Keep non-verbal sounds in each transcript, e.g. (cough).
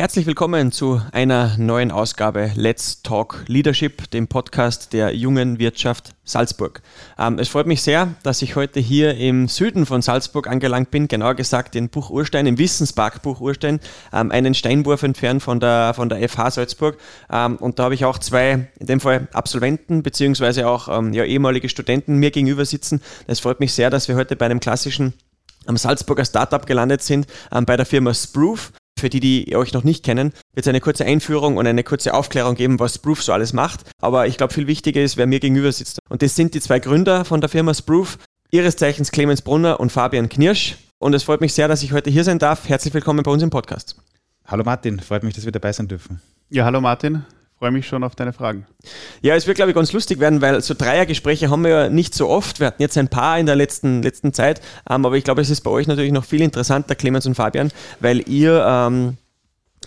Herzlich willkommen zu einer neuen Ausgabe Let's Talk Leadership, dem Podcast der jungen Wirtschaft Salzburg. Ähm, es freut mich sehr, dass ich heute hier im Süden von Salzburg angelangt bin, genauer gesagt in Buch Urstein, im Wissenspark Buch Urstein, ähm, einen Steinwurf entfernt von der, von der FH Salzburg. Ähm, und da habe ich auch zwei, in dem Fall Absolventen, beziehungsweise auch ähm, ja, ehemalige Studenten mir gegenüber sitzen. Es freut mich sehr, dass wir heute bei einem klassischen am Salzburger Startup gelandet sind, ähm, bei der Firma Sproof. Für die, die euch noch nicht kennen, wird es eine kurze Einführung und eine kurze Aufklärung geben, was Sproof so alles macht. Aber ich glaube, viel wichtiger ist, wer mir gegenüber sitzt. Und das sind die zwei Gründer von der Firma Sproof, ihres Zeichens Clemens Brunner und Fabian Knirsch. Und es freut mich sehr, dass ich heute hier sein darf. Herzlich willkommen bei uns im Podcast. Hallo Martin, freut mich, dass wir dabei sein dürfen. Ja, hallo Martin, freue mich schon auf deine Fragen. Ja, es wird, glaube ich, ganz lustig werden, weil so Dreiergespräche haben wir ja nicht so oft. Wir hatten jetzt ein paar in der letzten, letzten Zeit, ähm, aber ich glaube, es ist bei euch natürlich noch viel interessanter, Clemens und Fabian, weil ihr ähm,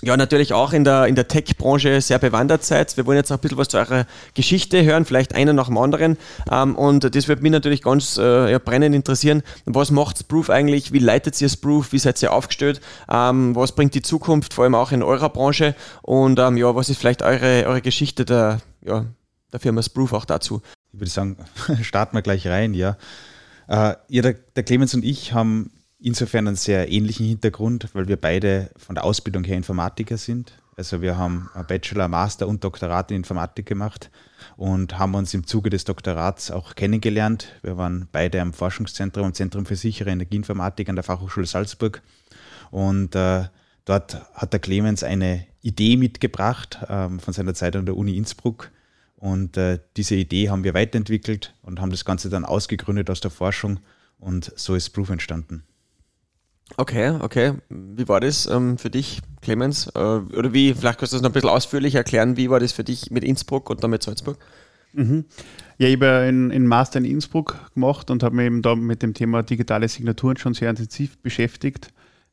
ja natürlich auch in der, in der Tech-Branche sehr bewandert seid. Wir wollen jetzt auch ein bisschen was zu eurer Geschichte hören, vielleicht einer nach dem anderen. Ähm, und das wird mich natürlich ganz äh, ja, brennend interessieren. Was macht Sproof eigentlich? Wie leitet ihr Sproof? Wie seid ihr aufgestellt? Ähm, was bringt die Zukunft, vor allem auch in eurer Branche? Und ähm, ja, was ist vielleicht eure, eure Geschichte der, ja, der Firma Sproof auch dazu? Ich würde sagen, (laughs) starten wir gleich rein, ja. Äh, ja, der, der Clemens und ich haben insofern einen sehr ähnlichen Hintergrund, weil wir beide von der Ausbildung her Informatiker sind. Also wir haben Bachelor, Master und Doktorat in Informatik gemacht und haben uns im Zuge des Doktorats auch kennengelernt. Wir waren beide am Forschungszentrum, am Zentrum für sichere Energieinformatik an der Fachhochschule Salzburg. Und äh, dort hat der Clemens eine Idee mitgebracht ähm, von seiner Zeit an der Uni Innsbruck. Und äh, diese Idee haben wir weiterentwickelt und haben das Ganze dann ausgegründet aus der Forschung. Und so ist Proof entstanden. Okay, okay. Wie war das ähm, für dich, Clemens? Äh, oder wie, vielleicht kannst du das noch ein bisschen ausführlich erklären, wie war das für dich mit Innsbruck und dann mit Salzburg? Mhm. Ja, ich habe einen Master in Innsbruck gemacht und habe mich eben da mit dem Thema digitale Signaturen schon sehr intensiv beschäftigt.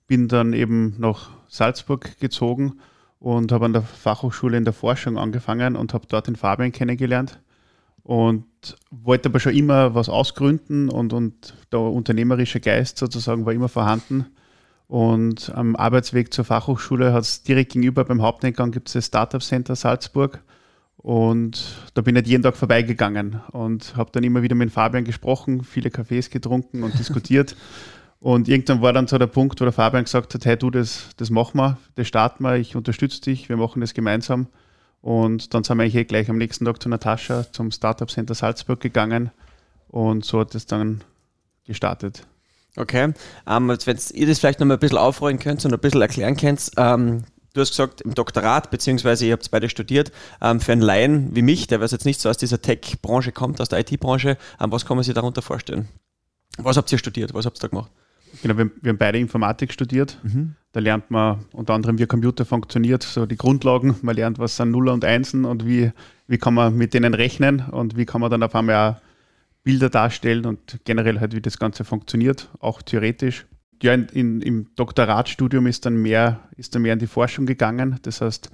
Bin dann eben nach Salzburg gezogen und habe an der Fachhochschule in der Forschung angefangen und habe dort den Fabian kennengelernt und wollte aber schon immer was ausgründen und, und der unternehmerische Geist sozusagen war immer vorhanden. Und am Arbeitsweg zur Fachhochschule hat es direkt gegenüber beim Haupteingang gibt es das Startup Center Salzburg. Und da bin ich jeden Tag vorbeigegangen und habe dann immer wieder mit Fabian gesprochen, viele Kaffees getrunken und diskutiert. (laughs) Und irgendwann war dann so der Punkt, wo der Fabian gesagt hat, hey du, das, das machen wir, das starten wir, ich unterstütze dich, wir machen das gemeinsam. Und dann sind wir eigentlich gleich am nächsten Tag zu Natascha zum Startup Center Salzburg gegangen und so hat es dann gestartet. Okay, ähm, wenn ihr das vielleicht noch mal ein bisschen aufrollen könnt und ein bisschen erklären könnt, ähm, du hast gesagt, im Doktorat, beziehungsweise ihr habt beide studiert, ähm, für einen Laien wie mich, der was jetzt nicht so aus dieser Tech-Branche kommt, aus der IT-Branche, ähm, was kann man sich darunter vorstellen? Was habt ihr studiert? Was habt ihr da gemacht? Genau, wir, wir haben beide Informatik studiert. Mhm. Da lernt man unter anderem, wie ein Computer funktioniert, so die Grundlagen. Man lernt, was sind Nuller und Einsen und wie, wie kann man mit denen rechnen und wie kann man dann auf einmal auch Bilder darstellen und generell halt, wie das Ganze funktioniert, auch theoretisch. Ja, in, in, im Doktoratstudium ist dann mehr, ist dann mehr in die Forschung gegangen. Das heißt,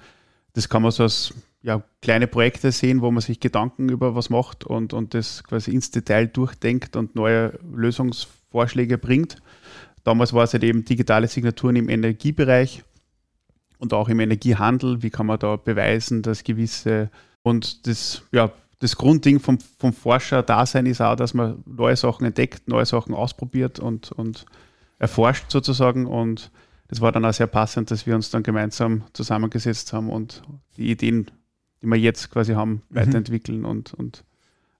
das kann man so als ja, kleine Projekte sehen, wo man sich Gedanken über was macht und, und das quasi ins Detail durchdenkt und neue Lösungsvorschläge bringt. Damals war es halt eben digitale Signaturen im Energiebereich und auch im Energiehandel. Wie kann man da beweisen, dass gewisse und das, ja, das Grundding vom, vom Forscher-Dasein ist auch, dass man neue Sachen entdeckt, neue Sachen ausprobiert und, und erforscht sozusagen. Und das war dann auch sehr passend, dass wir uns dann gemeinsam zusammengesetzt haben und die Ideen, die wir jetzt quasi haben, mhm. weiterentwickeln und, und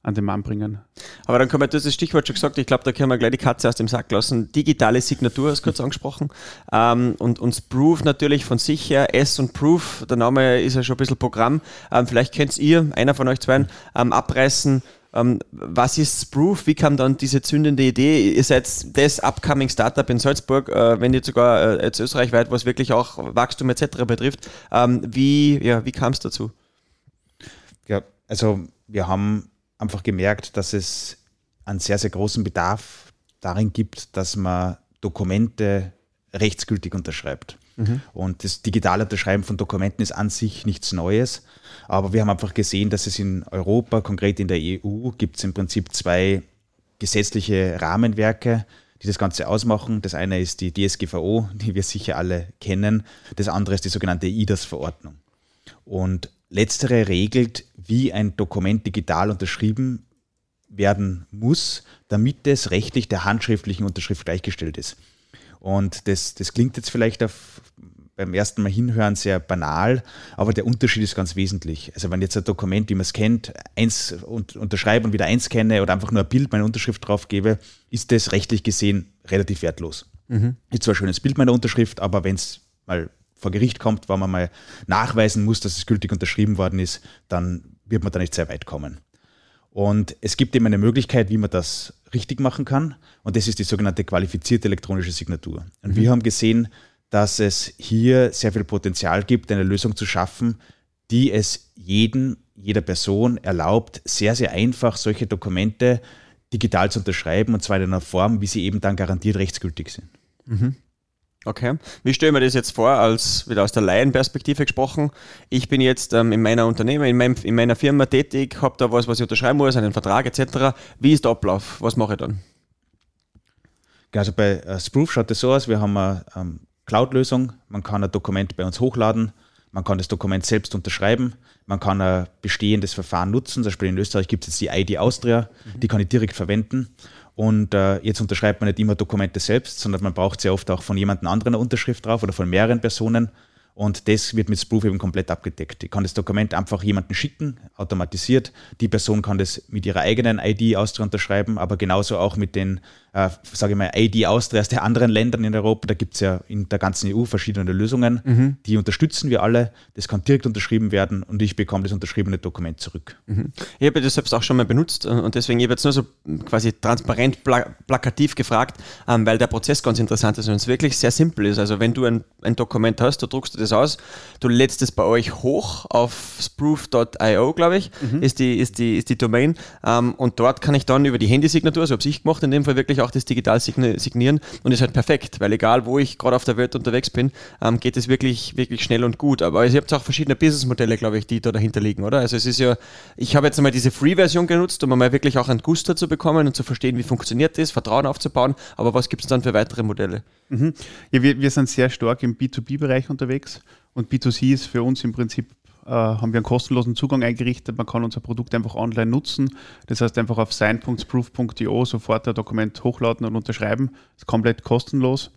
an den Mann bringen. Aber dann können wir, du hast das Stichwort schon gesagt, ich glaube, da können wir gleich die Katze aus dem Sack lassen. Digitale Signatur hast du kurz angesprochen. Ähm, und uns Proof natürlich von sich her, S und Proof, der Name ist ja schon ein bisschen Programm. Ähm, vielleicht könnt ihr, einer von euch zwei, ähm, abreißen, ähm, was ist Proof? Wie kam dann diese zündende Idee? Ihr seid das upcoming Startup in Salzburg, äh, wenn nicht sogar äh, jetzt österreichweit, was wirklich auch Wachstum etc. betrifft. Ähm, wie ja, wie kam es dazu? Ja, also wir haben einfach gemerkt, dass es einen sehr, sehr großen Bedarf darin gibt, dass man Dokumente rechtsgültig unterschreibt. Mhm. Und das digitale Unterschreiben von Dokumenten ist an sich nichts Neues. Aber wir haben einfach gesehen, dass es in Europa, konkret in der EU, gibt es im Prinzip zwei gesetzliche Rahmenwerke, die das Ganze ausmachen. Das eine ist die DSGVO, die wir sicher alle kennen. Das andere ist die sogenannte IDAS-Verordnung. Und letztere regelt, wie ein Dokument digital unterschrieben werden muss, damit es rechtlich der handschriftlichen Unterschrift gleichgestellt ist. Und das, das klingt jetzt vielleicht auf, beim ersten Mal hinhören sehr banal, aber der Unterschied ist ganz wesentlich. Also wenn jetzt ein Dokument, wie man es kennt, eins unterschreibe und wieder eins kenne oder einfach nur ein Bild, meine Unterschrift drauf gebe, ist das rechtlich gesehen relativ wertlos. Mhm. Ist zwar ein schönes Bild meiner Unterschrift, aber wenn es mal vor Gericht kommt, wo man mal nachweisen muss, dass es gültig unterschrieben worden ist, dann wird man da nicht sehr weit kommen. Und es gibt eben eine Möglichkeit, wie man das richtig machen kann. Und das ist die sogenannte qualifizierte elektronische Signatur. Und mhm. wir haben gesehen, dass es hier sehr viel Potenzial gibt, eine Lösung zu schaffen, die es jeden, jeder Person erlaubt, sehr, sehr einfach solche Dokumente digital zu unterschreiben und zwar in einer Form, wie sie eben dann garantiert rechtsgültig sind. Mhm. Okay. Wie stelle ich mir das jetzt vor, als wieder aus der Laienperspektive gesprochen? Ich bin jetzt ähm, in meiner Unternehmen, in, meinem, in meiner Firma tätig, habe da was, was ich unterschreiben muss, einen Vertrag etc. Wie ist der Ablauf? Was mache ich dann? Also bei uh, Sproof schaut es so aus, wir haben eine um, Cloud-Lösung, man kann ein Dokument bei uns hochladen, man kann das Dokument selbst unterschreiben, man kann ein bestehendes Verfahren nutzen, zum Beispiel in Österreich gibt es jetzt die ID Austria, mhm. die kann ich direkt verwenden und äh, jetzt unterschreibt man nicht immer Dokumente selbst, sondern man braucht sehr oft auch von jemand anderen eine Unterschrift drauf oder von mehreren Personen. Und das wird mit Sproof eben komplett abgedeckt. Ich kann das Dokument einfach jemanden schicken, automatisiert. Die Person kann das mit ihrer eigenen ID Austria unterschreiben, aber genauso auch mit den, äh, sage ich mal, ID Austria aus den anderen Ländern in Europa. Da gibt es ja in der ganzen EU verschiedene Lösungen. Mhm. Die unterstützen wir alle. Das kann direkt unterschrieben werden und ich bekomme das unterschriebene Dokument zurück. Mhm. Ich habe das selbst auch schon mal benutzt und deswegen habe ich jetzt nur so quasi transparent, plakativ gefragt, ähm, weil der Prozess ganz interessant ist und es wirklich sehr simpel ist. Also wenn du ein, ein Dokument hast, du druckst du das das aus. Du lädst es bei euch hoch auf sproof.io, glaube ich, mhm. ist, die, ist, die, ist die Domain. Ähm, und dort kann ich dann über die Handysignatur, so habe ich gemacht, in dem Fall wirklich auch das digital signieren und ist halt perfekt, weil egal wo ich gerade auf der Welt unterwegs bin, ähm, geht es wirklich, wirklich schnell und gut. Aber ihr habt auch verschiedene Businessmodelle, glaube ich, die da dahinter liegen, oder? Also es ist ja, ich habe jetzt einmal diese Free-Version genutzt, um mal wirklich auch einen Guster zu bekommen und zu verstehen, wie funktioniert das, Vertrauen aufzubauen. Aber was gibt es dann für weitere Modelle? Mhm. Ja, wir, wir sind sehr stark im B2B-Bereich unterwegs und B2C ist für uns im Prinzip, äh, haben wir einen kostenlosen Zugang eingerichtet. Man kann unser Produkt einfach online nutzen. Das heißt, einfach auf sign.proof.io sofort ein Dokument hochladen und unterschreiben. Das ist komplett kostenlos.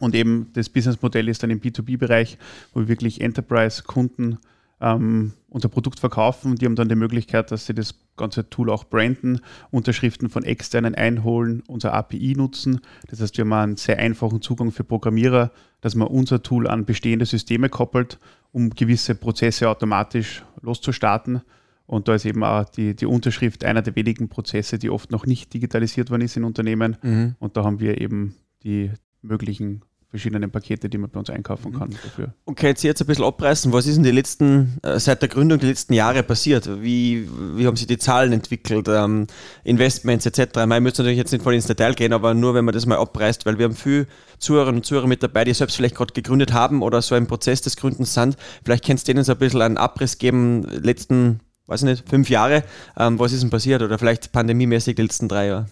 Und eben das Businessmodell ist dann im B2B-Bereich, wo wir wirklich Enterprise-Kunden ähm, unser Produkt verkaufen. Die haben dann die Möglichkeit, dass sie das ganze Tool auch branden, Unterschriften von externen einholen, unser API nutzen. Das heißt, wir haben einen sehr einfachen Zugang für Programmierer, dass man unser Tool an bestehende Systeme koppelt, um gewisse Prozesse automatisch loszustarten. Und da ist eben auch die, die Unterschrift einer der wenigen Prozesse, die oft noch nicht digitalisiert worden ist in Unternehmen. Mhm. Und da haben wir eben die möglichen verschiedenen Pakete, die man bei uns einkaufen kann dafür. Okay, jetzt jetzt ein bisschen abreißen. Was ist in den letzten, äh, seit der Gründung, die letzten Jahre passiert? Wie, wie haben sich die Zahlen entwickelt, ähm, Investments etc.? Ich müsste natürlich jetzt nicht voll ins Detail gehen, aber nur wenn man das mal abreißt, weil wir haben viel Zuhörerinnen und Zuhörer mit dabei, die selbst vielleicht gerade gegründet haben oder so im Prozess des Gründens sind. Vielleicht kannst du denen so ein bisschen einen Abriss geben, letzten, weiß ich nicht, fünf Jahre. Ähm, was ist denn passiert? Oder vielleicht pandemiemäßig die letzten drei Jahre?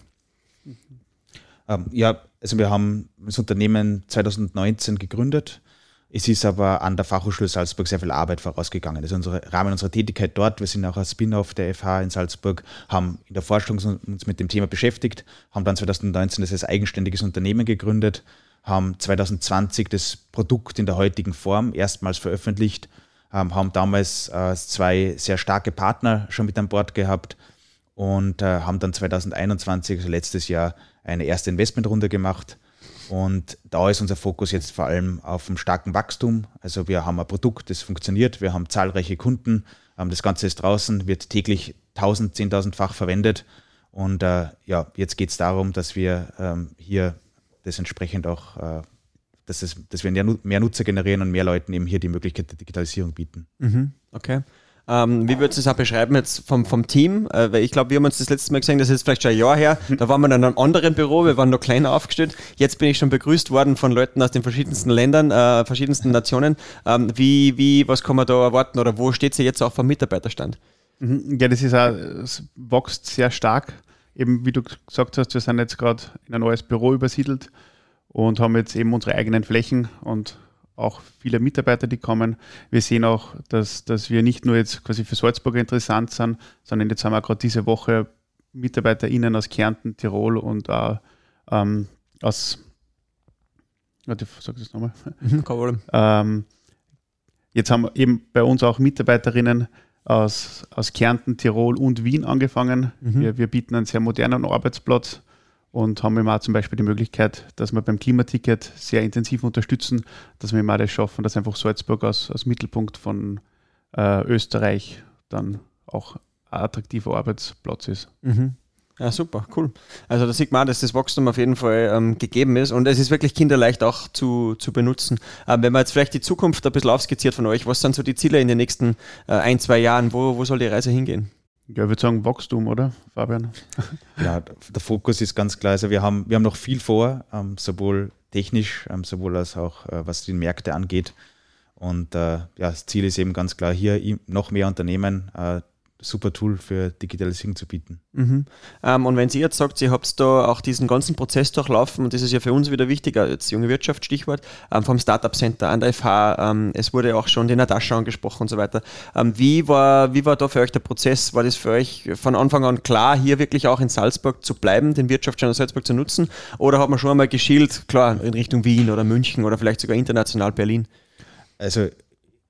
Ähm, ja, also wir haben das Unternehmen 2019 gegründet. Es ist aber an der Fachhochschule Salzburg sehr viel Arbeit vorausgegangen. Das ist unsere Rahmen unserer Tätigkeit dort. Wir sind auch ein Spin-off der FH in Salzburg, haben in der Forschung uns mit dem Thema beschäftigt, haben dann 2019 das als eigenständiges Unternehmen gegründet, haben 2020 das Produkt in der heutigen Form erstmals veröffentlicht, ähm, haben damals äh, zwei sehr starke Partner schon mit an Bord gehabt und äh, haben dann 2021, also letztes Jahr, eine erste Investmentrunde gemacht. Und da ist unser Fokus jetzt vor allem auf dem starken Wachstum. Also wir haben ein Produkt, das funktioniert, wir haben zahlreiche Kunden, ähm, das Ganze ist draußen, wird täglich 1000, 10.000-fach verwendet. Und äh, ja, jetzt geht es darum, dass wir ähm, hier das entsprechend auch, äh, dass, es, dass wir mehr Nutzer generieren und mehr Leuten eben hier die Möglichkeit der Digitalisierung bieten. Mhm, okay. Ähm, wie würdest du es auch beschreiben jetzt vom, vom Team? Äh, weil ich glaube, wir haben uns das letzte Mal gesehen, das ist vielleicht schon ein Jahr her. Da waren wir in einem anderen Büro, wir waren noch kleiner aufgestellt. Jetzt bin ich schon begrüßt worden von Leuten aus den verschiedensten Ländern, äh, verschiedensten Nationen. Ähm, wie, wie, was kann man da erwarten oder wo steht sie jetzt auch vom Mitarbeiterstand? Mhm. Ja, das ist auch, es wächst sehr stark. Eben wie du gesagt hast, wir sind jetzt gerade in ein neues Büro übersiedelt und haben jetzt eben unsere eigenen Flächen und auch viele Mitarbeiter, die kommen. Wir sehen auch, dass, dass wir nicht nur jetzt quasi für Salzburg interessant sind, sondern jetzt haben wir gerade diese Woche MitarbeiterInnen aus Kärnten, Tirol und auch ähm, aus, warte, sag das nochmal. Mhm, (laughs) ähm, jetzt haben wir eben bei uns auch Mitarbeiterinnen aus, aus Kärnten, Tirol und Wien angefangen. Mhm. Wir, wir bieten einen sehr modernen Arbeitsplatz und haben immer zum Beispiel die Möglichkeit, dass wir beim Klimaticket sehr intensiv unterstützen, dass wir immer das schaffen, dass einfach Salzburg als, als Mittelpunkt von äh, Österreich dann auch ein attraktiver Arbeitsplatz ist. Mhm. Ja, super, cool. Also da sieht man, dass das Wachstum auf jeden Fall ähm, gegeben ist und es ist wirklich kinderleicht auch zu, zu benutzen. Ähm, wenn man jetzt vielleicht die Zukunft ein bisschen aufskizziert von euch, was sind so die Ziele in den nächsten äh, ein, zwei Jahren? Wo, wo soll die Reise hingehen? Ja, ich würde sagen Wachstum, oder, Fabian? (laughs) Ja, der Fokus ist ganz klar. Also wir haben, wir haben noch viel vor, ähm, sowohl technisch, ähm, sowohl als auch äh, was die Märkte angeht. Und äh, ja, das Ziel ist eben ganz klar, hier noch mehr Unternehmen äh, super Tool für Digitalisierung zu bieten. Mhm. Ähm, und wenn Sie jetzt sagt, Sie habt da auch diesen ganzen Prozess durchlaufen, und das ist ja für uns wieder wichtiger, jetzt junge Wirtschaft, Stichwort, ähm, vom Startup Center an der FH, ähm, es wurde auch schon die Natascha angesprochen und so weiter. Ähm, wie, war, wie war da für euch der Prozess? War das für euch von Anfang an klar, hier wirklich auch in Salzburg zu bleiben, den Wirtschaftsstandort Salzburg zu nutzen? Oder hat man schon einmal geschielt, klar, in Richtung Wien oder München oder vielleicht sogar international Berlin? Also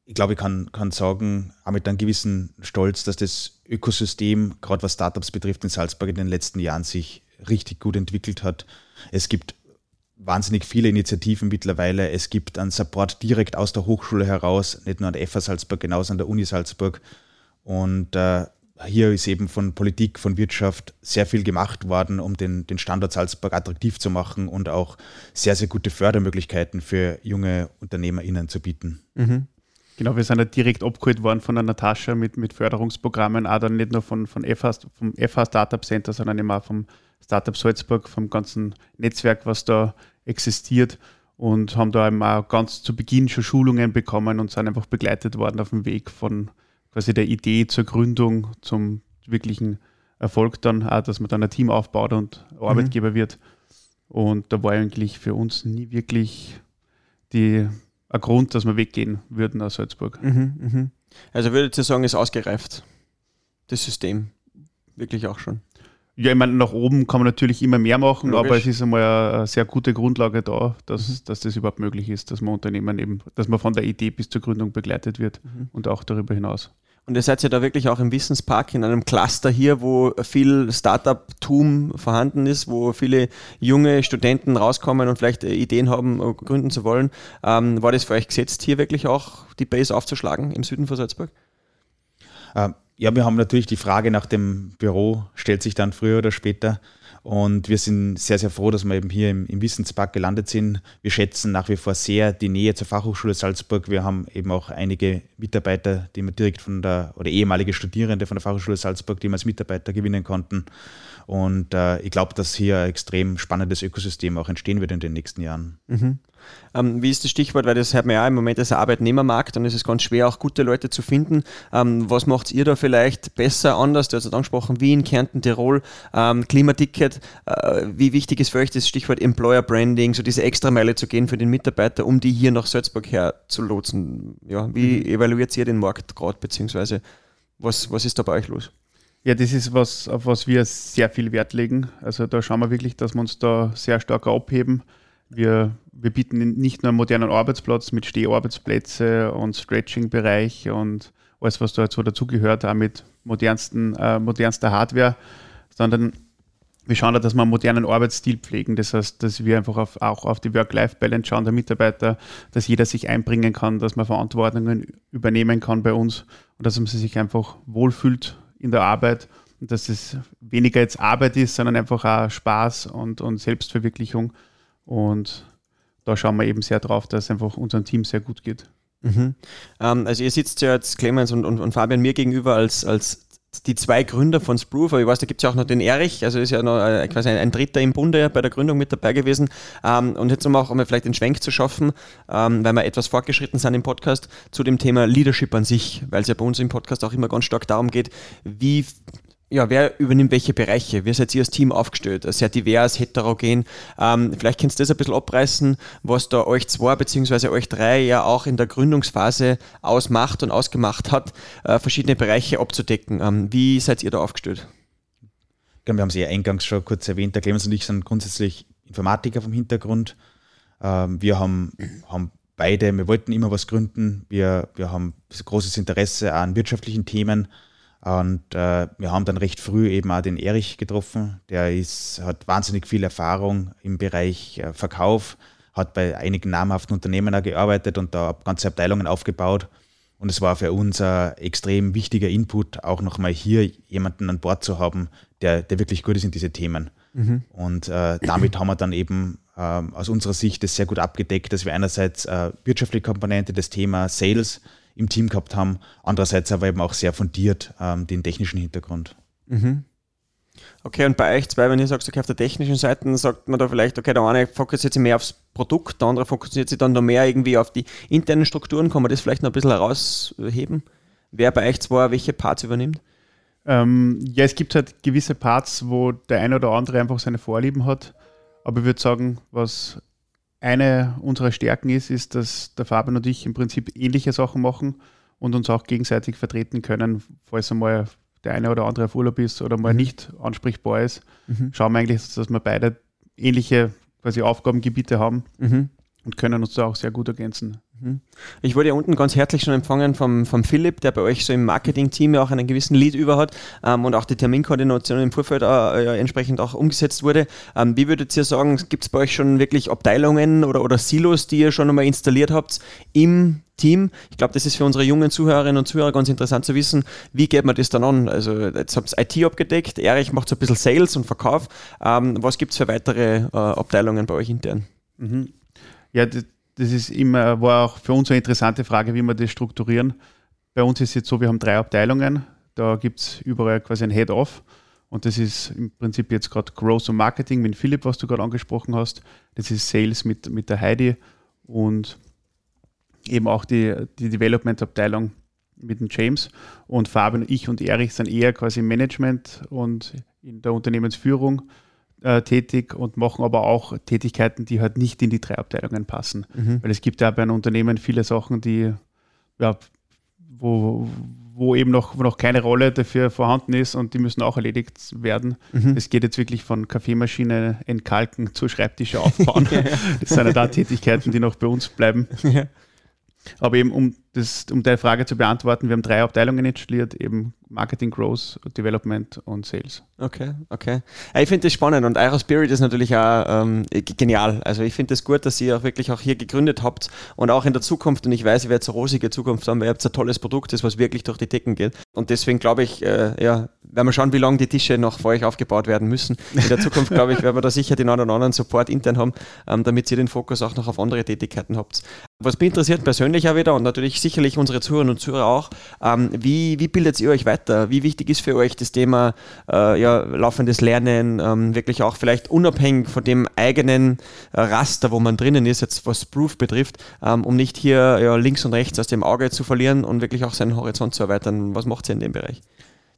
ich glaube, ich kann, kann sagen, auch mit einem gewissen Stolz, dass das Ökosystem, gerade was Startups betrifft, in Salzburg in den letzten Jahren sich richtig gut entwickelt hat. Es gibt wahnsinnig viele Initiativen mittlerweile. Es gibt einen Support direkt aus der Hochschule heraus, nicht nur an der FH Salzburg, genauso an der Uni Salzburg. Und äh, hier ist eben von Politik, von Wirtschaft sehr viel gemacht worden, um den, den Standort Salzburg attraktiv zu machen und auch sehr, sehr gute Fördermöglichkeiten für junge UnternehmerInnen zu bieten. Mhm. Genau, wir sind ja direkt abgeholt worden von der Natascha mit, mit Förderungsprogrammen, auch dann nicht nur von, von FH, vom FH Startup Center, sondern eben auch vom Startup Salzburg, vom ganzen Netzwerk, was da existiert und haben da eben auch ganz zu Beginn schon Schulungen bekommen und sind einfach begleitet worden auf dem Weg von quasi der Idee zur Gründung zum wirklichen Erfolg dann auch, dass man dann ein Team aufbaut und Arbeitgeber mhm. wird. Und da war eigentlich für uns nie wirklich die ein Grund, dass wir weggehen würden aus Salzburg. Mhm, mhm. Also würde ich sagen, ist ausgereift, das System. Wirklich auch schon. Ja, ich meine, nach oben kann man natürlich immer mehr machen, Logisch. aber es ist einmal eine sehr gute Grundlage da, dass, mhm. dass das überhaupt möglich ist, dass man Unternehmen eben, dass man von der Idee bis zur Gründung begleitet wird mhm. und auch darüber hinaus. Und ihr seid ja da wirklich auch im Wissenspark in einem Cluster hier, wo viel Startup-Tum vorhanden ist, wo viele junge Studenten rauskommen und vielleicht äh, Ideen haben, äh, gründen zu wollen. Ähm, war das für euch gesetzt, hier wirklich auch die Base aufzuschlagen im Süden von Salzburg? Ähm, ja, wir haben natürlich die Frage nach dem Büro, stellt sich dann früher oder später. Und wir sind sehr, sehr froh, dass wir eben hier im, im, Wissenspark gelandet sind. Wir schätzen nach wie vor sehr die Nähe zur Fachhochschule Salzburg. Wir haben eben auch einige Mitarbeiter, die wir direkt von der, oder ehemalige Studierende von der Fachhochschule Salzburg, die wir als Mitarbeiter gewinnen konnten. Und äh, ich glaube, dass hier ein extrem spannendes Ökosystem auch entstehen wird in den nächsten Jahren. Mhm. Ähm, wie ist das Stichwort, weil das hört man ja im Moment als Arbeitnehmermarkt und es ist ganz schwer, auch gute Leute zu finden. Ähm, was macht ihr da vielleicht besser, anders? Du hast angesprochen, Wien, Kärnten, Tirol, ähm, Klimaticket. Äh, wie wichtig ist für euch das Stichwort Employer Branding, so diese Extrameile zu gehen für den Mitarbeiter, um die hier nach Salzburg herzulotsen? Ja, wie mhm. evaluiert ihr den Markt gerade, beziehungsweise was, was ist da bei euch los? Ja, das ist was, auf was wir sehr viel Wert legen. Also da schauen wir wirklich, dass wir uns da sehr stark abheben. Wir, wir bieten nicht nur einen modernen Arbeitsplatz mit Steharbeitsplätze und Stretching-Bereich und alles, was da so dazugehört, auch mit modernsten, äh, modernster Hardware, sondern wir schauen da, dass wir einen modernen Arbeitsstil pflegen. Das heißt, dass wir einfach auf, auch auf die Work-Life-Balance schauen der Mitarbeiter, dass jeder sich einbringen kann, dass man Verantwortungen übernehmen kann bei uns und dass man sich einfach wohlfühlt in der Arbeit und dass es weniger jetzt Arbeit ist, sondern einfach auch Spaß und, und Selbstverwirklichung. Und da schauen wir eben sehr drauf, dass es einfach unserem Team sehr gut geht. Mhm. Ähm, also ihr sitzt ja jetzt, Clemens und, und, und Fabian, mir gegenüber als, als die zwei Gründer von Sproof, aber ich weiß, da gibt es ja auch noch den Erich, also ist ja noch äh, quasi ein, ein, Dritter im Bunde bei der Gründung mit dabei gewesen. Ähm, und jetzt um auch um vielleicht den Schwenk zu schaffen, ähm, weil wir etwas fortgeschritten sind im Podcast, zu dem Thema Leadership an sich, weil es ja bei uns im Podcast auch immer ganz stark darum geht, wie ja, wer übernimmt welche Bereiche? Wie seid ihr als Team aufgestellt? Sehr divers, heterogen. Ähm, vielleicht kannst du das ein bisschen abreißen, was da euch zwei bzw. euch drei ja auch in der Gründungsphase ausmacht und ausgemacht hat, äh, verschiedene Bereiche abzudecken. Ähm, wie seid ihr da aufgestellt? wir haben es ja eingangs schon kurz erwähnt, der Clemens und ich sind grundsätzlich Informatiker vom Hintergrund. Ähm, wir haben, haben beide, wir wollten immer was gründen. Wir, wir haben großes Interesse an wirtschaftlichen Themen und äh, wir haben dann recht früh eben auch den Erich getroffen. Der ist, hat wahnsinnig viel Erfahrung im Bereich äh, Verkauf, hat bei einigen namhaften Unternehmen auch gearbeitet und da ganze Abteilungen aufgebaut. Und es war für uns ein extrem wichtiger Input, auch nochmal hier jemanden an Bord zu haben, der, der wirklich gut ist in diese Themen. Mhm. Und äh, damit haben wir dann eben äh, aus unserer Sicht das sehr gut abgedeckt, dass wir einerseits äh, wirtschaftliche Komponente, das Thema Sales, im Team gehabt haben. Andererseits aber eben auch sehr fundiert ähm, den technischen Hintergrund. Mhm. Okay, und bei euch zwei, wenn ihr sagt, okay, auf der technischen Seite, sagt man da vielleicht, okay, der eine fokussiert sich mehr aufs Produkt, der andere fokussiert sich dann noch mehr irgendwie auf die internen Strukturen. Kann man das vielleicht noch ein bisschen herausheben? Wer bei euch zwei welche Parts übernimmt? Ähm, ja, es gibt halt gewisse Parts, wo der eine oder andere einfach seine Vorlieben hat. Aber ich würde sagen, was eine unserer Stärken ist, ist, dass der Fabian und ich im Prinzip ähnliche Sachen machen und uns auch gegenseitig vertreten können, falls einmal der eine oder andere auf Urlaub ist oder mal mhm. nicht ansprechbar ist. Mhm. Schauen wir eigentlich, dass wir beide ähnliche quasi Aufgabengebiete haben mhm. und können uns da auch sehr gut ergänzen. Mhm. Ich wurde ja unten ganz herzlich schon empfangen vom, vom Philipp, der bei euch so im Marketing-Team ja auch einen gewissen Lead über hat ähm, und auch die Terminkoordination im Vorfeld äh, entsprechend auch umgesetzt wurde. Ähm, wie würdet ihr sagen, gibt es bei euch schon wirklich Abteilungen oder, oder Silos, die ihr schon einmal installiert habt im Team. Ich glaube, das ist für unsere jungen Zuhörerinnen und Zuhörer ganz interessant zu wissen, wie geht man das dann an? Also jetzt habt ihr IT abgedeckt, Erich macht so ein bisschen Sales und Verkauf. Ähm, was gibt es für weitere äh, Abteilungen bei euch intern? Mhm. Ja, das, das ist immer, war auch für uns eine interessante Frage, wie wir das strukturieren. Bei uns ist es jetzt so, wir haben drei Abteilungen. Da gibt es überall quasi ein Head-Off. Und das ist im Prinzip jetzt gerade Growth und Marketing mit Philipp, was du gerade angesprochen hast. Das ist Sales mit, mit der Heidi und eben auch die, die Development-Abteilung mit dem James. Und Fabian, ich und Erich sind eher quasi im Management und in der Unternehmensführung äh, tätig und machen aber auch Tätigkeiten, die halt nicht in die drei Abteilungen passen. Mhm. Weil es gibt ja bei einem Unternehmen viele Sachen, die, ja, wo, wo eben noch, wo noch keine Rolle dafür vorhanden ist und die müssen auch erledigt werden. Mhm. Es geht jetzt wirklich von Kaffeemaschine entkalken zu Schreibtische aufbauen. (laughs) das sind ja da Tätigkeiten, die noch bei uns bleiben. Ja. Aber eben, um, das, um deine Frage zu beantworten, wir haben drei Abteilungen installiert, eben Marketing, Growth, Development und Sales. Okay, okay. Ich finde das spannend und euer Spirit ist natürlich auch ähm, genial. Also ich finde es das gut, dass ihr auch wirklich auch hier gegründet habt und auch in der Zukunft, und ich weiß, ihr werdet eine rosige Zukunft haben, weil ihr habt ein tolles Produkt, das was wirklich durch die Decken geht. Und deswegen glaube ich, äh, ja, werden wir schauen, wie lange die Tische noch vor euch aufgebaut werden müssen. In der Zukunft, glaube ich, werden wir da sicher den einen oder anderen Support intern haben, ähm, damit ihr den Fokus auch noch auf andere Tätigkeiten habt. Was mich interessiert persönlich auch wieder und natürlich sicherlich unsere Zuhörerinnen und Zuhörer auch, ähm, wie, wie bildet ihr euch weiter? Wie wichtig ist für euch das Thema äh, ja, laufendes Lernen, ähm, wirklich auch vielleicht unabhängig von dem eigenen äh, Raster, wo man drinnen ist, jetzt was Proof betrifft, ähm, um nicht hier ja, links und rechts aus dem Auge zu verlieren und wirklich auch seinen Horizont zu erweitern? Was macht ihr in dem Bereich?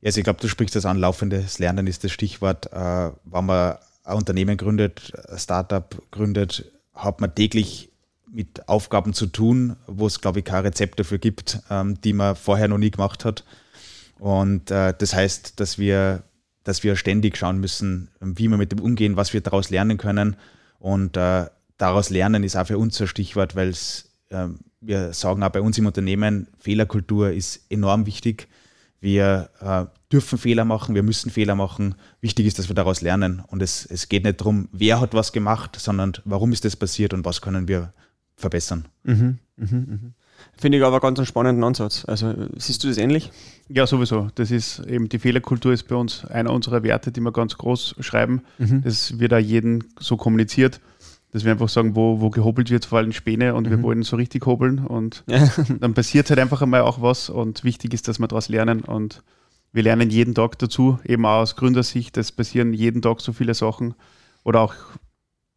Also ich glaube, du sprichst das an, laufendes Lernen ist das Stichwort. Äh, wenn man ein Unternehmen gründet, ein Startup gründet, hat man täglich mit Aufgaben zu tun, wo es, glaube ich, kein Rezept dafür gibt, ähm, die man vorher noch nie gemacht hat. Und äh, das heißt, dass wir, dass wir ständig schauen müssen, wie wir mit dem umgehen, was wir daraus lernen können. Und äh, daraus lernen ist auch für uns ein Stichwort, weil äh, wir sagen auch bei uns im Unternehmen, Fehlerkultur ist enorm wichtig. Wir äh, dürfen Fehler machen, wir müssen Fehler machen. Wichtig ist, dass wir daraus lernen. Und es, es geht nicht darum, wer hat was gemacht, sondern warum ist das passiert und was können wir verbessern. Mhm, mh, mh. Finde ich aber ganz einen spannenden Ansatz. Also siehst du das ähnlich? Ja, sowieso. Das ist eben die Fehlerkultur ist bei uns einer unserer Werte, die wir ganz groß schreiben. Mhm. Das wird da jeden so kommuniziert. dass wir einfach sagen, wo, wo gehobelt wird, vor allem Späne und mhm. wir wollen so richtig hobeln und ja. (laughs) dann passiert halt einfach einmal auch was und wichtig ist, dass wir daraus lernen und wir lernen jeden Tag dazu, eben auch aus Gründersicht, es passieren jeden Tag so viele Sachen oder auch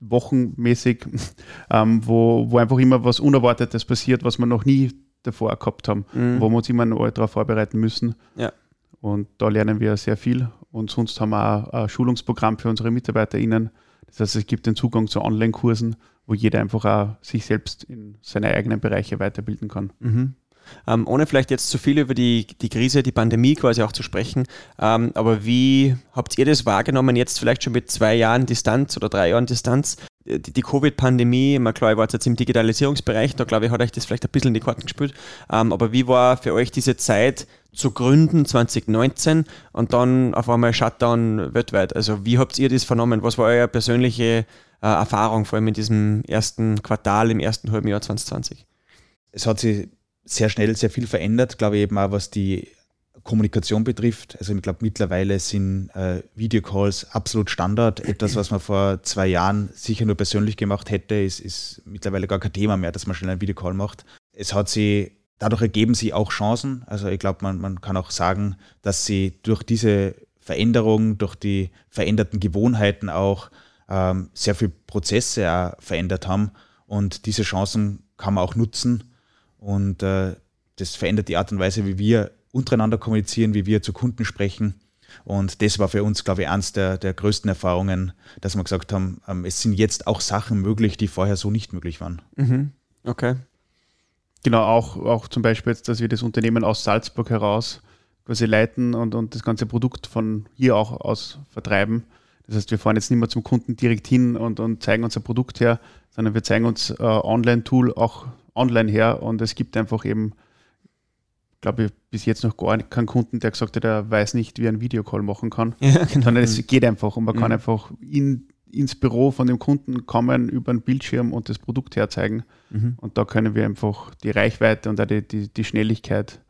wochenmäßig, (laughs) ähm, wo, wo einfach immer was Unerwartetes passiert, was wir noch nie davor gehabt haben, mhm. wo wir uns immer noch darauf vorbereiten müssen. Ja. Und da lernen wir sehr viel. Und sonst haben wir auch ein Schulungsprogramm für unsere MitarbeiterInnen. Das heißt, es gibt den Zugang zu Online-Kursen, wo jeder einfach auch sich selbst in seine eigenen Bereiche weiterbilden kann. Mhm. Ähm, ohne vielleicht jetzt zu viel über die, die Krise, die Pandemie quasi auch zu sprechen, ähm, aber wie habt ihr das wahrgenommen, jetzt vielleicht schon mit zwei Jahren Distanz oder drei Jahren Distanz? Die, die Covid-Pandemie, mal klar, ich war jetzt im Digitalisierungsbereich, da glaube ich, hat euch das vielleicht ein bisschen in die Karten gespielt, ähm, aber wie war für euch diese Zeit zu gründen 2019 und dann auf einmal Shutdown weltweit? Also wie habt ihr das vernommen? Was war eure persönliche äh, Erfahrung, vor allem in diesem ersten Quartal, im ersten halben Jahr 2020? Es hat sich sehr schnell sehr viel verändert, glaube ich eben auch, was die Kommunikation betrifft. Also ich glaube, mittlerweile sind äh, Videocalls absolut Standard. Etwas, was man vor zwei Jahren sicher nur persönlich gemacht hätte, ist, ist mittlerweile gar kein Thema mehr, dass man schnell einen Videocall macht. Es hat sich, dadurch ergeben sich auch Chancen. Also ich glaube, man, man kann auch sagen, dass sie durch diese Veränderung, durch die veränderten Gewohnheiten auch ähm, sehr viele Prozesse verändert haben. Und diese Chancen kann man auch nutzen und äh, das verändert die Art und Weise, wie wir untereinander kommunizieren, wie wir zu Kunden sprechen. Und das war für uns, glaube ich, eines der, der größten Erfahrungen, dass wir gesagt haben, ähm, es sind jetzt auch Sachen möglich, die vorher so nicht möglich waren. Mhm. Okay. Genau, auch, auch zum Beispiel jetzt, dass wir das Unternehmen aus Salzburg heraus quasi leiten und, und das ganze Produkt von hier auch aus vertreiben. Das heißt, wir fahren jetzt nicht mehr zum Kunden direkt hin und, und zeigen unser Produkt her, sondern wir zeigen uns äh, Online-Tool auch online her und es gibt einfach eben, glaube ich, bis jetzt noch gar keinen Kunden, der gesagt hat, er weiß nicht, wie er einen Videocall machen kann, ja, genau. sondern es geht einfach und man mhm. kann einfach in, ins Büro von dem Kunden kommen, über einen Bildschirm und das Produkt herzeigen mhm. und da können wir einfach die Reichweite und auch die, die, die Schnelligkeit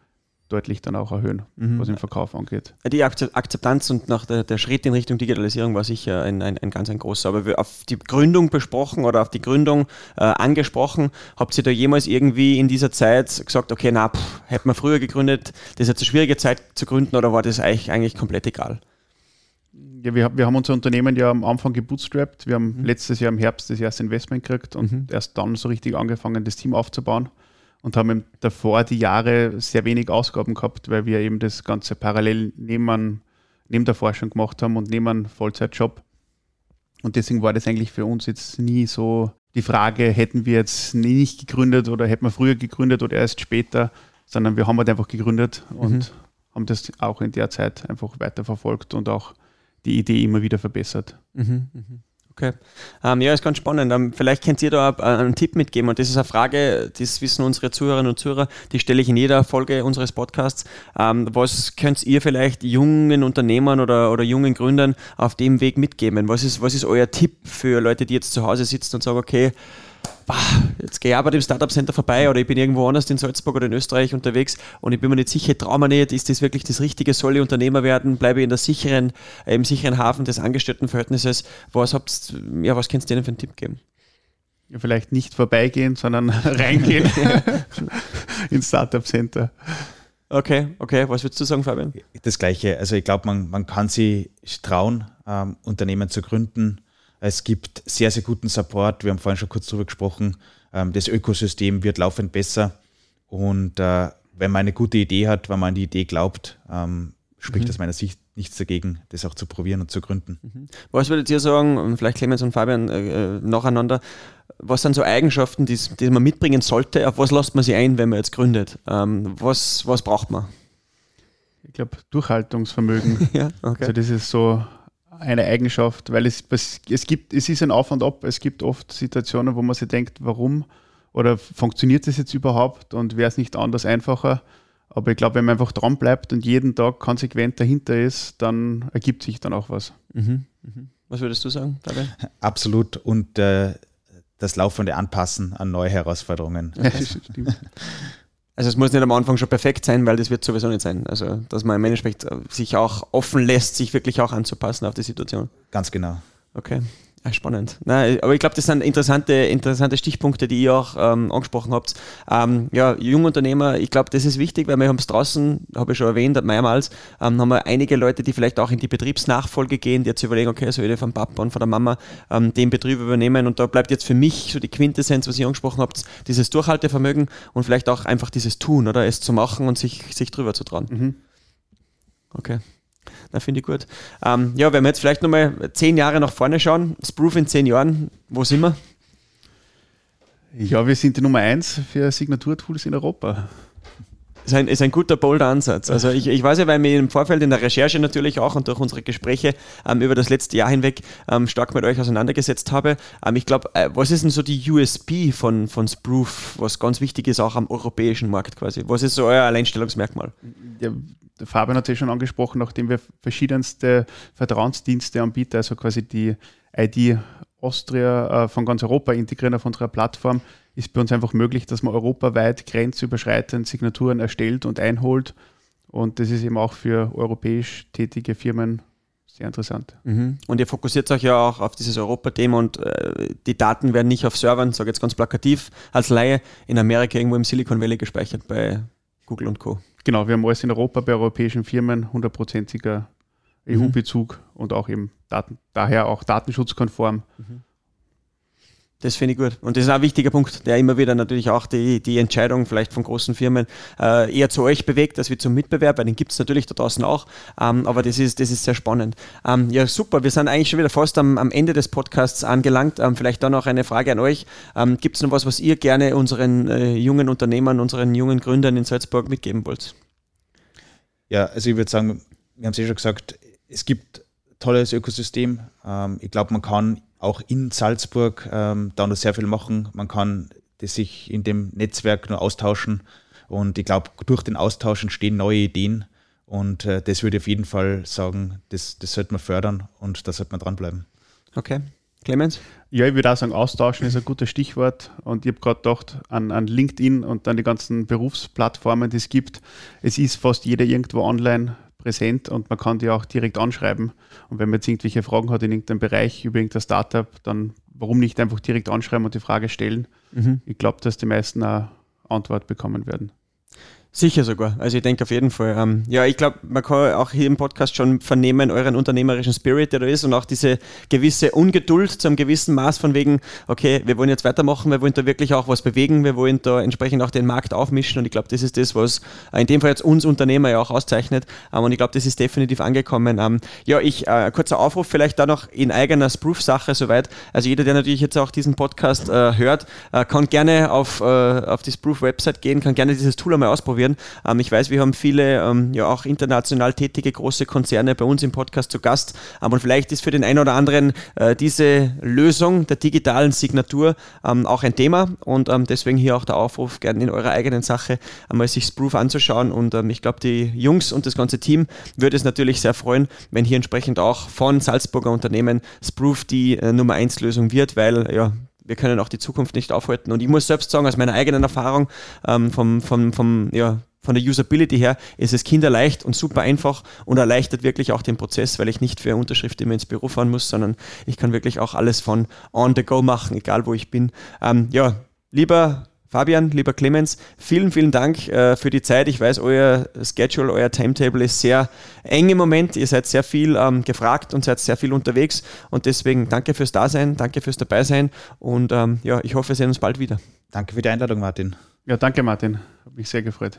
deutlich dann auch erhöhen, mhm. was den Verkauf angeht. Die Akzeptanz und nach der, der, Schritt in Richtung Digitalisierung war sicher ein, ein, ein ganz ein großer. Aber auf die Gründung besprochen oder auf die Gründung äh, angesprochen, habt ihr da jemals irgendwie in dieser Zeit gesagt, okay, na, pff, hätten wir früher gegründet, das ist jetzt eine schwierige Zeit zu gründen oder war das eigentlich, eigentlich komplett egal? Ja, wir, wir haben unser Unternehmen ja am Anfang gebootstrapped. Wir haben mhm. letztes Jahr im Herbst das erste Investment gekriegt und mhm. erst dann so richtig angefangen, das Team aufzubauen und haben davor die Jahre sehr wenig Ausgaben gehabt, weil wir eben das Ganze parallel neben, neben der Forschung gemacht haben und neben einem Vollzeitjob. Und deswegen war das eigentlich für uns jetzt nie so die Frage, hätten wir jetzt nicht gegründet oder hätten wir früher gegründet oder erst später, sondern wir haben halt einfach gegründet und mhm. haben das auch in der Zeit einfach weiterverfolgt und auch die Idee immer wieder verbessert. Mhm, mh. Okay. Ähm, ja, ist ganz spannend. Ähm, vielleicht könnt ihr da einen Tipp mitgeben. Und das ist eine Frage, das wissen unsere Zuhörerinnen und Zuhörer, die stelle ich in jeder Folge unseres Podcasts. Ähm, was könnt ihr vielleicht jungen Unternehmern oder, oder jungen Gründern auf dem Weg mitgeben? Was ist, was ist euer Tipp für Leute, die jetzt zu Hause sitzen und sagen, okay, jetzt gehe ich bei dem Startup Center vorbei oder ich bin irgendwo anders in Salzburg oder in Österreich unterwegs und ich bin mir nicht sicher, traue mir nicht, ist das wirklich das Richtige, soll ich Unternehmer werden, bleibe ich in der sicheren, äh, im sicheren Hafen des Angestelltenverhältnisses. Was habt ja, was kannst du denen für einen Tipp geben? Ja, vielleicht nicht vorbeigehen, sondern (laughs) reingehen (laughs) ins Startup Center. Okay, okay. Was würdest du sagen, Fabian? Das Gleiche. Also ich glaube, man, man kann sich trauen, ähm, Unternehmen zu gründen es gibt sehr, sehr guten Support. Wir haben vorhin schon kurz darüber gesprochen. Ähm, das Ökosystem wird laufend besser. Und äh, wenn man eine gute Idee hat, wenn man an die Idee glaubt, ähm, spricht mhm. aus meiner Sicht nichts dagegen, das auch zu probieren und zu gründen. Mhm. Was würdet ihr sagen, vielleicht Clemens und Fabian äh, äh, nacheinander, was sind so Eigenschaften, die, die, man mitbringen sollte? Auf was lässt man sich ein, wenn man jetzt gründet? Ähm, was, was braucht man? Ich glaube, Durchhaltungsvermögen. (laughs) ja, okay. Also das ist so eine Eigenschaft, weil es, es gibt, es ist ein Auf und Ab. Es gibt oft Situationen, wo man sich denkt, warum oder funktioniert das jetzt überhaupt und wäre es nicht anders einfacher? Aber ich glaube, wenn man einfach dran bleibt und jeden Tag konsequent dahinter ist, dann ergibt sich dann auch was. Mhm, mhm. Was würdest du sagen, Fabian? Absolut. Und äh, das laufende Anpassen an neue Herausforderungen. Ja, stimmt. (laughs) Also es muss nicht am Anfang schon perfekt sein, weil das wird sowieso nicht sein. Also dass man im Endeffekt sich auch offen lässt, sich wirklich auch anzupassen auf die Situation. Ganz genau. Okay. Ah, spannend. Nein, aber ich glaube, das sind interessante, interessante Stichpunkte, die ihr auch ähm, angesprochen habt. Ähm, ja, Jungunternehmer, ich glaube, das ist wichtig, weil wir haben es draußen, habe ich schon erwähnt, mehrmals, ähm, haben wir einige Leute, die vielleicht auch in die Betriebsnachfolge gehen, die jetzt überlegen, okay, soll ich vom Papa und von der Mama ähm, den Betrieb übernehmen und da bleibt jetzt für mich so die Quintessenz, was ihr angesprochen habt, dieses Durchhaltevermögen und vielleicht auch einfach dieses Tun, oder es zu machen und sich, sich drüber zu trauen. Mhm. Okay. Na, finde ich gut. Ähm, ja, wenn wir jetzt vielleicht nochmal zehn Jahre nach vorne schauen, Sproof in zehn Jahren, wo sind wir? Ja, wir sind die Nummer eins für Signaturtools in Europa. Ist ein, ist ein guter, bolder Ansatz. Also ich, ich weiß ja, weil wir im Vorfeld in der Recherche natürlich auch und durch unsere Gespräche ähm, über das letzte Jahr hinweg ähm, stark mit euch auseinandergesetzt habe. Ähm, ich glaube, äh, was ist denn so die USP von, von Sproof, was ganz wichtig ist auch am europäischen Markt quasi? Was ist so euer Alleinstellungsmerkmal? Ja, Fabian hat es ja schon angesprochen, nachdem wir verschiedenste Vertrauensdienste anbieten, also quasi die ID Austria äh, von ganz Europa integrieren auf unserer Plattform, ist bei uns einfach möglich, dass man europaweit grenzüberschreitend Signaturen erstellt und einholt. Und das ist eben auch für europäisch tätige Firmen sehr interessant. Mhm. Und ihr fokussiert euch ja auch auf dieses Europa-Thema und äh, die Daten werden nicht auf Servern, sage jetzt ganz plakativ, als Laie in Amerika irgendwo im Silicon Valley gespeichert bei Google und Co. Genau, wir haben alles in Europa bei europäischen Firmen, hundertprozentiger EU-Bezug mhm. und auch eben Daten, daher auch datenschutzkonform. Mhm. Das finde ich gut. Und das ist ein wichtiger Punkt, der immer wieder natürlich auch die, die Entscheidung vielleicht von großen Firmen äh, eher zu euch bewegt, als wie zum Mitbewerb, weil den gibt es natürlich da draußen auch. Ähm, aber das ist, das ist sehr spannend. Ähm, ja, super. Wir sind eigentlich schon wieder fast am, am Ende des Podcasts angelangt. Ähm, vielleicht dann noch eine Frage an euch. Ähm, gibt es noch was, was ihr gerne unseren äh, jungen Unternehmern, unseren jungen Gründern in Salzburg mitgeben wollt? Ja, also ich würde sagen, wir haben es ja schon gesagt, es gibt tolles Ökosystem. Ähm, ich glaube, man kann auch in Salzburg ähm, da noch sehr viel machen. Man kann das sich in dem Netzwerk nur austauschen. Und ich glaube, durch den Austausch entstehen neue Ideen. Und äh, das würde ich auf jeden Fall sagen, das, das sollte man fördern und da sollte man dranbleiben. Okay. Clemens? Ja, ich würde auch sagen, austauschen ist ein gutes Stichwort. Und ich habe gerade gedacht an, an LinkedIn und dann die ganzen Berufsplattformen, die es gibt. Es ist fast jeder irgendwo online präsent und man kann die auch direkt anschreiben. Und wenn man jetzt irgendwelche Fragen hat in irgendeinem Bereich über irgendein Startup, dann warum nicht einfach direkt anschreiben und die Frage stellen? Mhm. Ich glaube, dass die meisten eine Antwort bekommen werden. Sicher sogar. Also ich denke auf jeden Fall. Ähm, ja, ich glaube, man kann auch hier im Podcast schon vernehmen, euren unternehmerischen Spirit, der da ist und auch diese gewisse Ungeduld zu einem gewissen Maß von wegen, okay, wir wollen jetzt weitermachen, wir wollen da wirklich auch was bewegen, wir wollen da entsprechend auch den Markt aufmischen und ich glaube, das ist das, was in dem Fall jetzt uns Unternehmer ja auch auszeichnet ähm, und ich glaube, das ist definitiv angekommen. Ähm, ja, ich, äh, kurzer Aufruf vielleicht da noch in eigener Proof-Sache soweit. Also jeder, der natürlich jetzt auch diesen Podcast äh, hört, äh, kann gerne auf, äh, auf die Proof-Website gehen, kann gerne dieses Tool einmal ausprobieren ausprobieren. Ähm, ich weiß, wir haben viele ähm, ja auch international tätige große Konzerne bei uns im Podcast zu Gast. Ähm, und vielleicht ist für den einen oder anderen äh, diese Lösung der digitalen Signatur ähm, auch ein Thema. Und ähm, deswegen hier auch der Aufruf, gerne in eurer eigenen Sache einmal sich Sproof anzuschauen. Und ähm, ich glaube, die Jungs und das ganze Team würde es natürlich sehr freuen, wenn hier entsprechend auch von Salzburger Unternehmen Sproof die äh, Nummer 1 Lösung wird, weil ja, wir können auch die Zukunft nicht aufhalten. Und ich muss selbst sagen, aus meiner eigenen Erfahrung, ähm, vom, vom, vom, ja, von der Usability her ist es kinderleicht und super einfach und erleichtert wirklich auch den Prozess, weil ich nicht für Unterschrift immer ins Büro fahren muss, sondern ich kann wirklich auch alles von on the go machen, egal wo ich bin. Ähm, ja, lieber Fabian, lieber Clemens, vielen, vielen Dank äh, für die Zeit. Ich weiß, euer Schedule, euer Timetable ist sehr eng im Moment. Ihr seid sehr viel ähm, gefragt und seid sehr viel unterwegs. Und deswegen danke fürs Dasein, danke fürs Dabeisein. Und ähm, ja, ich hoffe, wir sehen uns bald wieder. Danke für die Einladung, Martin. Ja, danke, Martin. Hat mich sehr gefreut.